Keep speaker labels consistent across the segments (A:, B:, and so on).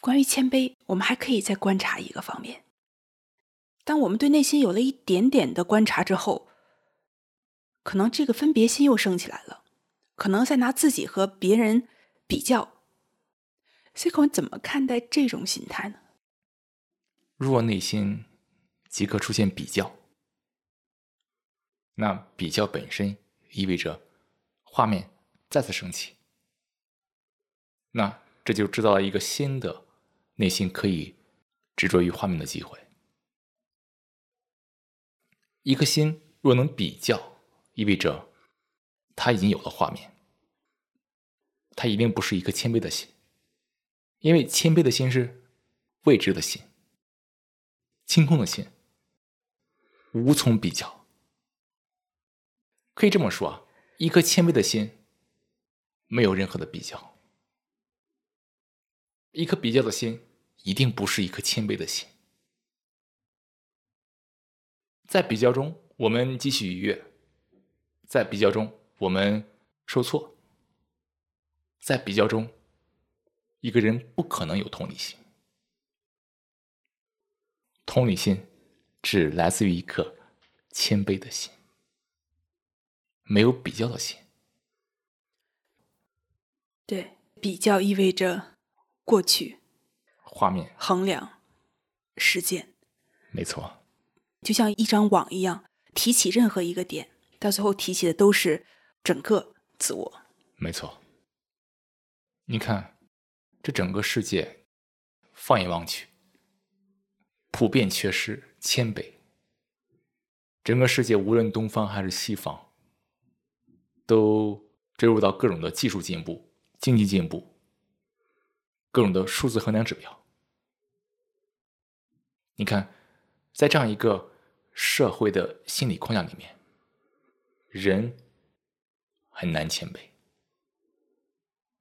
A: 关于谦卑，我们还可以再观察一个方面。当我们对内心有了一点点的观察之后，可能这个分别心又升起来了，可能在拿自己和别人比较。C 孔怎么看待这种心态呢？
B: 若内心即刻出现比较，那比较本身意味着画面再次升起，那这就制造了一个新的内心可以执着于画面的机会。一颗心若能比较，意味着他已经有了画面，他一定不是一颗谦卑的心。因为谦卑的心是未知的心，清空的心，无从比较。可以这么说，一颗谦卑的心没有任何的比较，一颗比较的心一定不是一颗谦卑的心。在比较中，我们继续愉悦；在比较中，我们受挫；在比较中。一个人不可能有同理心，同理心只来自于一颗谦卑的心，没有比较的心。
A: 对，比较意味着过去、
B: 画面、
A: 衡量、时间。
B: 没错，
A: 就像一张网一样，提起任何一个点，到最后提起的都是整个自我。
B: 没错，你看。这整个世界，放眼望去，普遍缺失谦卑。整个世界，无论东方还是西方，都追入到各种的技术进步、经济进步、各种的数字衡量指标。你看，在这样一个社会的心理框架里面，人很难谦卑，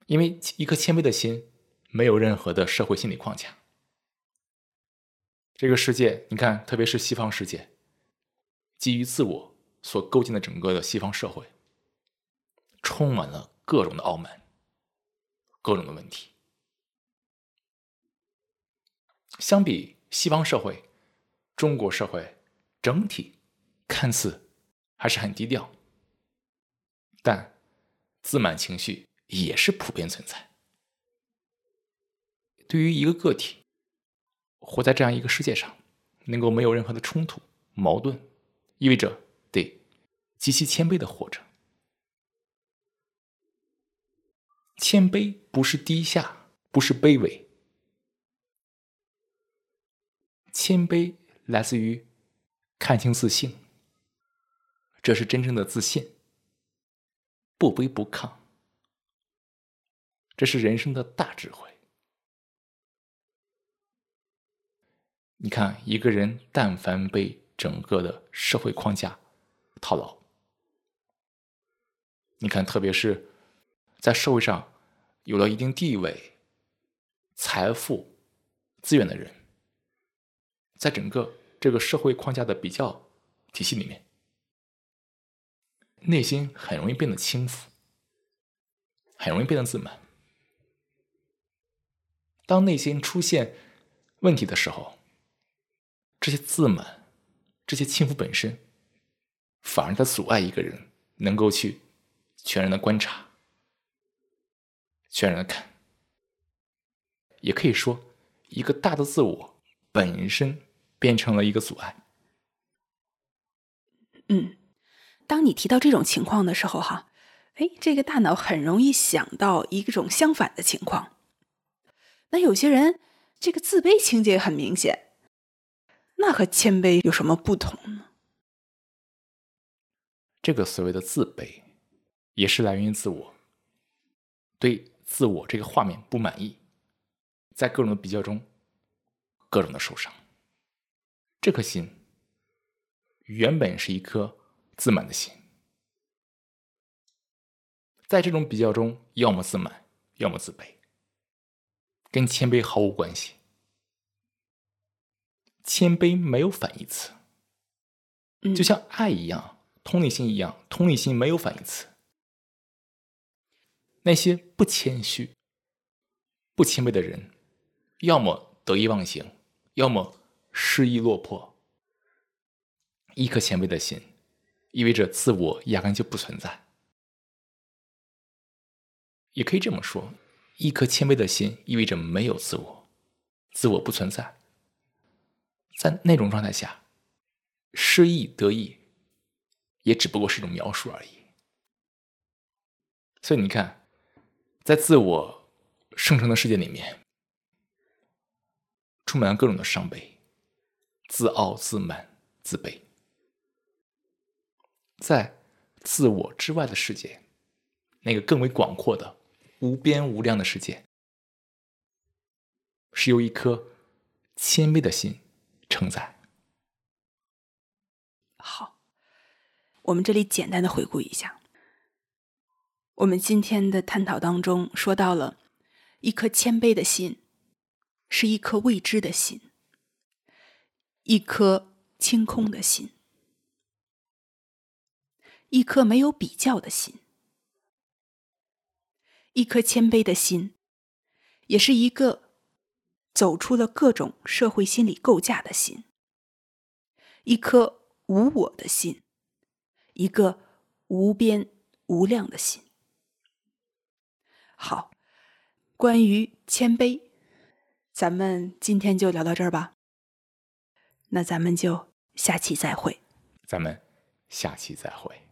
B: 因为一颗谦卑的心。没有任何的社会心理框架。这个世界，你看，特别是西方世界，基于自我所构建的整个的西方社会，充满了各种的傲慢，各种的问题。相比西方社会，中国社会整体看似还是很低调，但自满情绪也是普遍存在。对于一个个体，活在这样一个世界上，能够没有任何的冲突、矛盾，意味着得极其谦卑的活着。谦卑不是低下，不是卑微，谦卑来自于看清自信，这是真正的自信，不卑不亢，这是人生的大智慧。你看，一个人但凡被整个的社会框架套牢，你看，特别是在社会上有了一定地位、财富、资源的人，在整个这个社会框架的比较体系里面，内心很容易变得轻浮，很容易变得自满。当内心出现问题的时候，这些自满，这些轻浮本身，反而在阻碍一个人能够去全然的观察、全然的看。也可以说，一个大的自我本身变成了一个阻碍。
A: 嗯，当你提到这种情况的时候，哈，哎，这个大脑很容易想到一种相反的情况。那有些人，这个自卑情节很明显。那和谦卑有什么不同呢？
B: 这个所谓的自卑，也是来源于自我对自我这个画面不满意，在各种的比较中，各种的受伤。这颗心原本是一颗自满的心，在这种比较中，要么自满，要么自卑，跟谦卑毫无关系。谦卑没有反义词，就像爱一样，同理心一样，同理心没有反义词。那些不谦虚、不谦卑的人，要么得意忘形，要么失意落魄。一颗谦卑的心，意味着自我压根就不存在。也可以这么说，一颗谦卑的心意味着没有自我，自我不存在。在那种状态下，失意得意，也只不过是一种描述而已。所以你看，在自我生成的世界里面，充满了各种的伤悲、自傲、自满、自卑。在自我之外的世界，那个更为广阔的、无边无量的世界，是由一颗谦卑的心承载。
A: 好，我们这里简单的回顾一下，我们今天的探讨当中说到了，一颗谦卑的心，是一颗未知的心，一颗清空的心。一颗没有比较的心，一颗谦卑的心，也是一个走出了各种社会心理构架的心，一颗无我的心，一个无边无量的心。好，关于谦卑，咱们今天就聊到这儿吧。那咱们就下期再会。
B: 咱们下期再会。